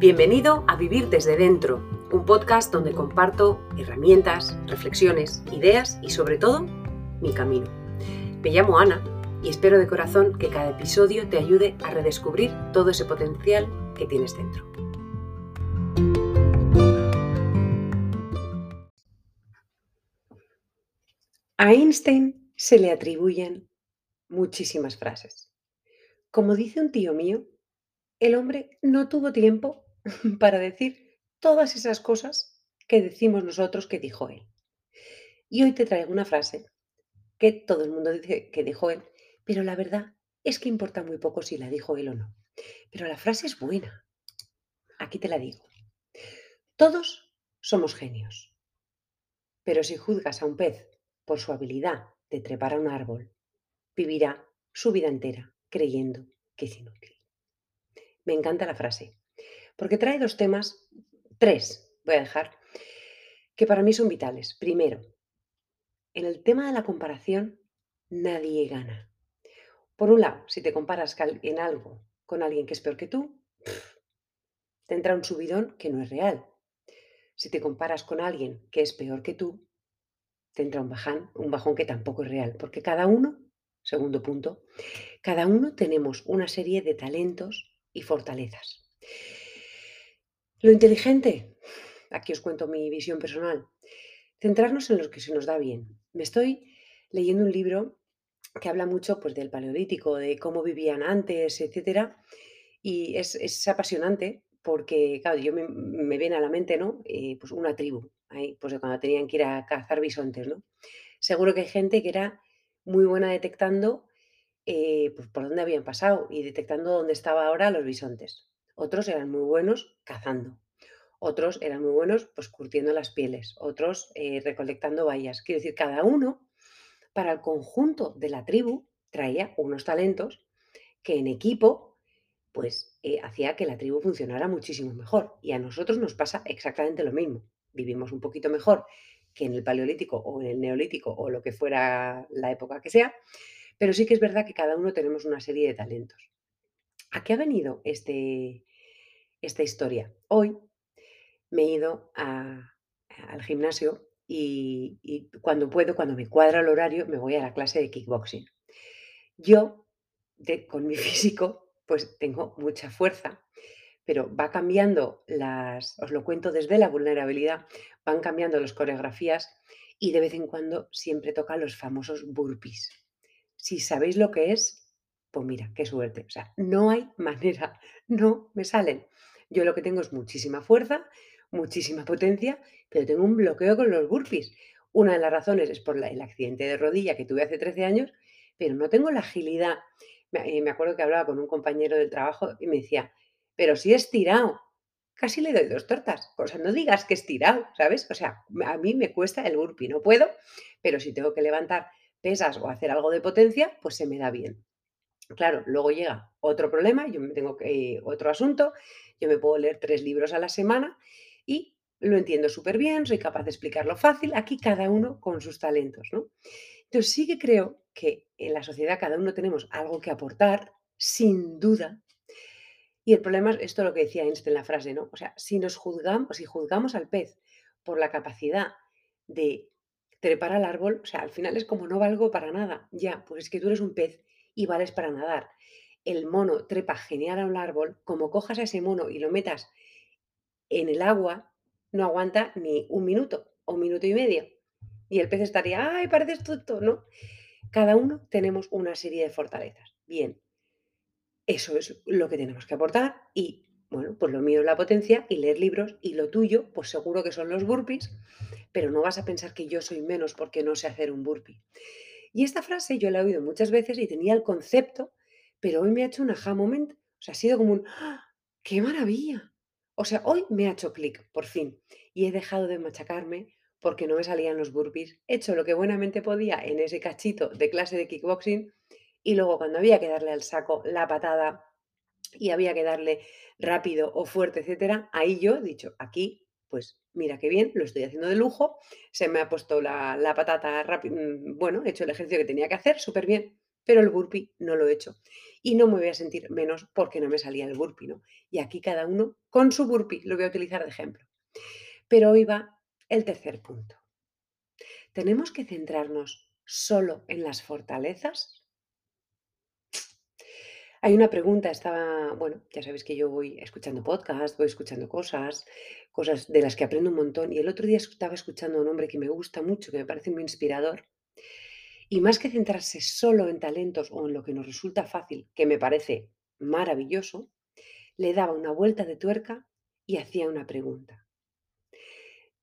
Bienvenido a Vivir desde Dentro, un podcast donde comparto herramientas, reflexiones, ideas y sobre todo mi camino. Me llamo Ana y espero de corazón que cada episodio te ayude a redescubrir todo ese potencial que tienes dentro. A Einstein se le atribuyen muchísimas frases. Como dice un tío mío, el hombre no tuvo tiempo para decir todas esas cosas que decimos nosotros que dijo él. Y hoy te traigo una frase que todo el mundo dice que dijo él, pero la verdad es que importa muy poco si la dijo él o no. Pero la frase es buena. Aquí te la digo. Todos somos genios. Pero si juzgas a un pez por su habilidad de trepar a un árbol, vivirá su vida entera creyendo que es inútil. Me encanta la frase, porque trae dos temas, tres voy a dejar, que para mí son vitales. Primero, en el tema de la comparación, nadie gana. Por un lado, si te comparas en algo con alguien que es peor que tú, te entra un subidón que no es real. Si te comparas con alguien que es peor que tú, te entra un bajón, un bajón que tampoco es real, porque cada uno, segundo punto, cada uno tenemos una serie de talentos y fortalezas. Lo inteligente, aquí os cuento mi visión personal, centrarnos en lo que se nos da bien. Me estoy leyendo un libro que habla mucho pues, del paleolítico, de cómo vivían antes, etcétera, y es, apasionante porque, claro, yo me, viene a la mente, ¿no? Eh, pues una tribu, ahí, pues de cuando tenían que ir a cazar bisontes, ¿no? Seguro que hay gente que era muy buena detectando eh, pues, por dónde habían pasado y detectando dónde estaban ahora los bisontes. Otros eran muy buenos cazando. Otros eran muy buenos pues curtiendo las pieles. Otros eh, recolectando bayas. Quiero decir, cada uno para el conjunto de la tribu traía unos talentos que en equipo pues eh, hacía que la tribu funcionara muchísimo mejor. Y a nosotros nos pasa exactamente lo mismo. Vivimos un poquito mejor que en el paleolítico o en el neolítico o lo que fuera la época que sea, pero sí que es verdad que cada uno tenemos una serie de talentos. ¿A qué ha venido este, esta historia? Hoy me he ido al gimnasio y, cuando puedo, cuando me cuadra el horario, me voy a la clase de kickboxing. Yo, con mi físico, pues tengo mucha fuerza, pero va cambiando las, os lo cuento desde la vulnerabilidad, van cambiando las coreografías y de vez en cuando siempre tocan los famosos burpees. Si sabéis lo que es, pues mira, qué suerte. O sea, no hay manera, no me salen. Yo lo que tengo es muchísima fuerza, muchísima potencia, pero tengo un bloqueo con los burpees. Una de las razones es por el accidente de rodilla que tuve hace 13 años, pero no tengo la agilidad. Me, eh, me acuerdo que hablaba con un compañero del trabajo y me decía, pero si es tirado, casi le doy dos tortas. O sea, no digas que es tirado, ¿sabes? O sea, a mí me cuesta el burpee, no puedo, pero si tengo que levantar pesas o hacer algo de potencia, pues se me da bien. Claro, luego llega otro problema, yo me tengo que, otro asunto, yo me puedo leer tres libros a la semana y lo entiendo súper bien, soy capaz de explicarlo fácil, aquí cada uno con sus talentos, ¿no? Entonces sí que creo que en la sociedad cada uno tenemos algo que aportar, sin duda. Y el problema es esto lo que decía Einstein en la frase, ¿no? O sea, si nos juzgamos, si juzgamos al pez por la capacidad de trepar al árbol, o sea, al final es como no valgo para nada. Ya, pues es que tú eres un pez y vales para nadar. El mono trepa genial a un árbol, como cojas a ese mono y lo metas en el agua, no aguanta ni un minuto o un minuto y medio. Y el pez estaría, ay, pareces tonto, ¿no? Cada uno tenemos una serie de fortalezas. Bien, eso es lo que tenemos que aportar y bueno, pues lo mío es la potencia y leer libros y lo tuyo, pues seguro que son los burpees, pero no vas a pensar que yo soy menos porque no sé hacer un burpee. Y esta frase yo la he oído muchas veces y tenía el concepto, pero hoy me ha hecho un aha moment, o sea, ha sido como un, ¡ah! ¡qué maravilla! O sea, hoy me ha hecho clic, por fin, y he dejado de machacarme porque no me salían los burpees. He hecho lo que buenamente podía en ese cachito de clase de kickboxing y luego cuando había que darle al saco la patada y había que darle rápido o fuerte, etcétera, ahí yo he dicho, aquí, pues mira qué bien, lo estoy haciendo de lujo, se me ha puesto la, patata rápido, mm, bueno, he hecho el ejercicio que tenía que hacer, súper bien, pero el burpee no lo he hecho. Y no me voy a sentir menos porque no me salía el burpee, ¿no? Y aquí cada uno con su burpee, lo voy a utilizar de ejemplo. Pero hoy va el tercer punto. ¿Tenemos que centrarnos solo en las fortalezas? Hay una pregunta, estaba, bueno, ya sabéis que yo voy escuchando podcasts, voy escuchando cosas, cosas de las que aprendo un montón. Y el otro día estaba escuchando a un hombre que me gusta mucho, que me parece muy inspirador. Y más que centrarse solo en talentos o en lo que nos resulta fácil, que me parece maravilloso, le daba una vuelta de tuerca y hacía una pregunta.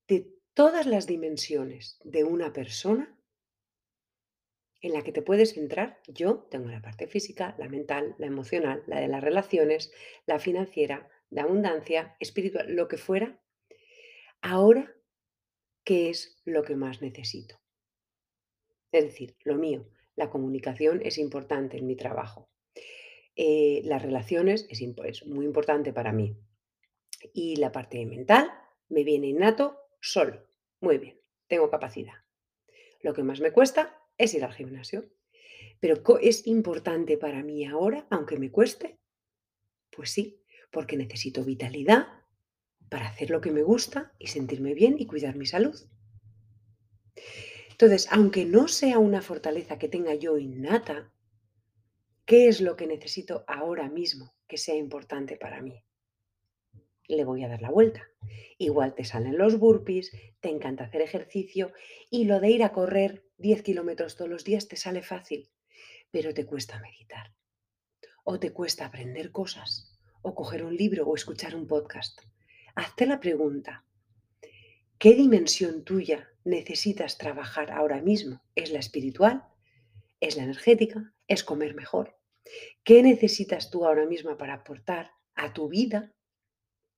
De todas las dimensiones de una persona, en la que te puedes centrar. Yo tengo la parte física, la mental, la emocional, la de las relaciones, la financiera, de abundancia, espiritual, lo que fuera. Ahora, ¿qué es lo que más necesito? Es decir, lo mío, la comunicación es importante en mi trabajo. Eh, las relaciones es, es muy importante para mí. Y la parte mental me viene innato solo. Muy bien, tengo capacidad. Lo que más me cuesta es ir al gimnasio. Pero ¿es importante para mí ahora, aunque me cueste? Pues sí, porque necesito vitalidad para hacer lo que me gusta y sentirme bien y cuidar mi salud. Entonces, aunque no sea una fortaleza que tenga yo innata, ¿qué es lo que necesito ahora mismo que sea importante para mí? Le voy a dar la vuelta. Igual te salen los burpees, te encanta hacer ejercicio y lo de ir a correr 10 kilómetros todos los días te sale fácil, pero te cuesta meditar. O te cuesta aprender cosas, o coger un libro o escuchar un podcast. Hazte la pregunta, ¿qué dimensión tuya necesitas trabajar ahora mismo? ¿Es la espiritual? ¿Es la energética? ¿Es comer mejor? ¿Qué necesitas tú ahora mismo para aportar a tu vida?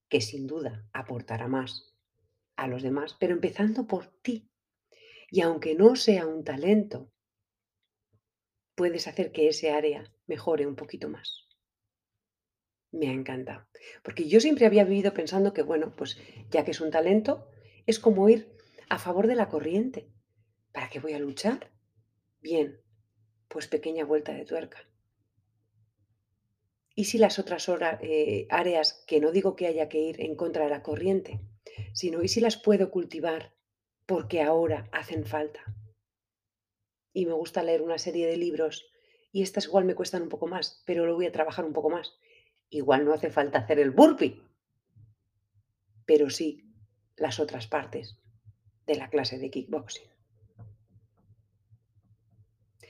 Que sin duda aportará más a los demás, pero empezando por ti. Y aunque no sea un talento, puedes hacer que ese área mejore un poquito más. Me ha encantado. Porque yo siempre había vivido pensando que, bueno, pues ya que es un talento, es como ir a favor de la corriente. ¿Para qué voy a luchar? Bien, pues pequeña vuelta de tuerca. ¿Y si las otras eh, áreas, que no digo que haya que ir en contra de la corriente, sino y si las puedo cultivar porque ahora hacen falta. Y me gusta leer una serie de libros y estas igual me cuestan un poco más, pero lo voy a trabajar un poco más. Igual no hace falta hacer el burpee, pero sí las otras partes de la clase de kickboxing.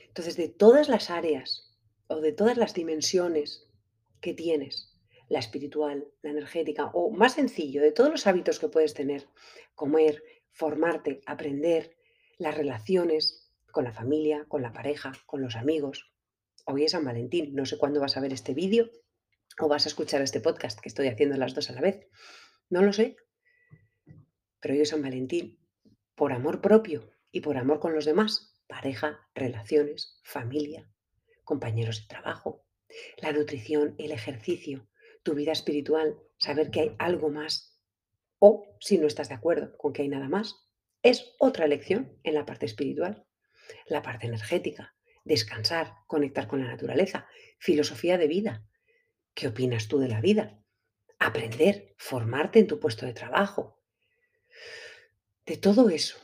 Entonces, de todas las áreas o de todas las dimensiones que tienes, la espiritual, la energética o más sencillo, de todos los hábitos que puedes tener, comer, formarte, aprender las relaciones con la familia, con la pareja, con los amigos. Hoy es San Valentín, no sé cuándo vas a ver este vídeo o vas a escuchar este podcast que estoy haciendo las dos a la vez. No lo sé. Pero hoy es San Valentín, por amor propio y por amor con los demás, pareja, relaciones, familia, compañeros de trabajo, la nutrición, el ejercicio, tu vida espiritual, saber que hay algo más o si no estás de acuerdo con que hay nada más, es otra lección en la parte espiritual. La parte energética, descansar, conectar con la naturaleza, filosofía de vida. ¿Qué opinas tú de la vida? Aprender, formarte en tu puesto de trabajo. De todo eso,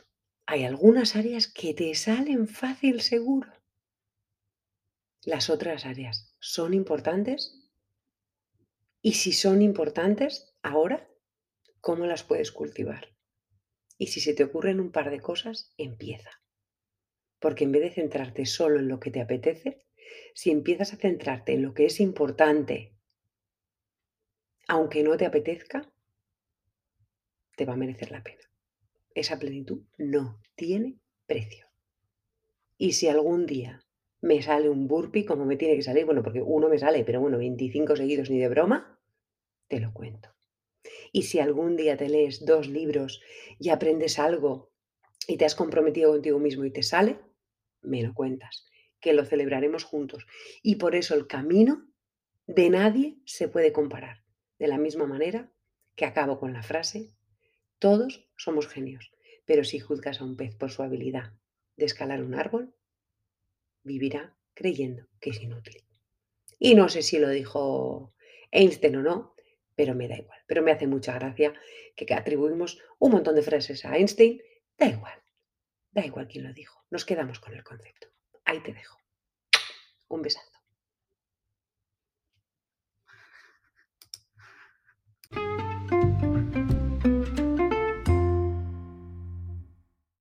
hay algunas áreas que te salen fácil seguro. Las otras áreas son importantes. Y si son importantes ahora, cómo las puedes cultivar. Y si se te ocurren un par de cosas, empieza. Porque en vez de centrarte solo en lo que te apetece, si empiezas a centrarte en lo que es importante, aunque no te apetezca, te va a merecer la pena. Esa plenitud no tiene precio. Y si algún día me sale un burpee como me tiene que salir, bueno, porque uno me sale, pero bueno, 25 seguidos ni de broma, te lo cuento. Y si algún día te lees dos libros y aprendes algo y te has comprometido contigo mismo y te sale, me lo cuentas, que lo celebraremos juntos. Y por eso el camino de nadie se puede comparar. De la misma manera que acabo con la frase, todos somos genios, pero si juzgas a un pez por su habilidad de escalar un árbol, vivirá creyendo que es inútil. Y no sé si lo dijo Einstein o no, pero me da igual. Pero me hace mucha gracia que atribuimos un montón de frases a Einstein. Da igual, da igual quién lo dijo. Nos quedamos con el concepto. Ahí te dejo. Un besazo.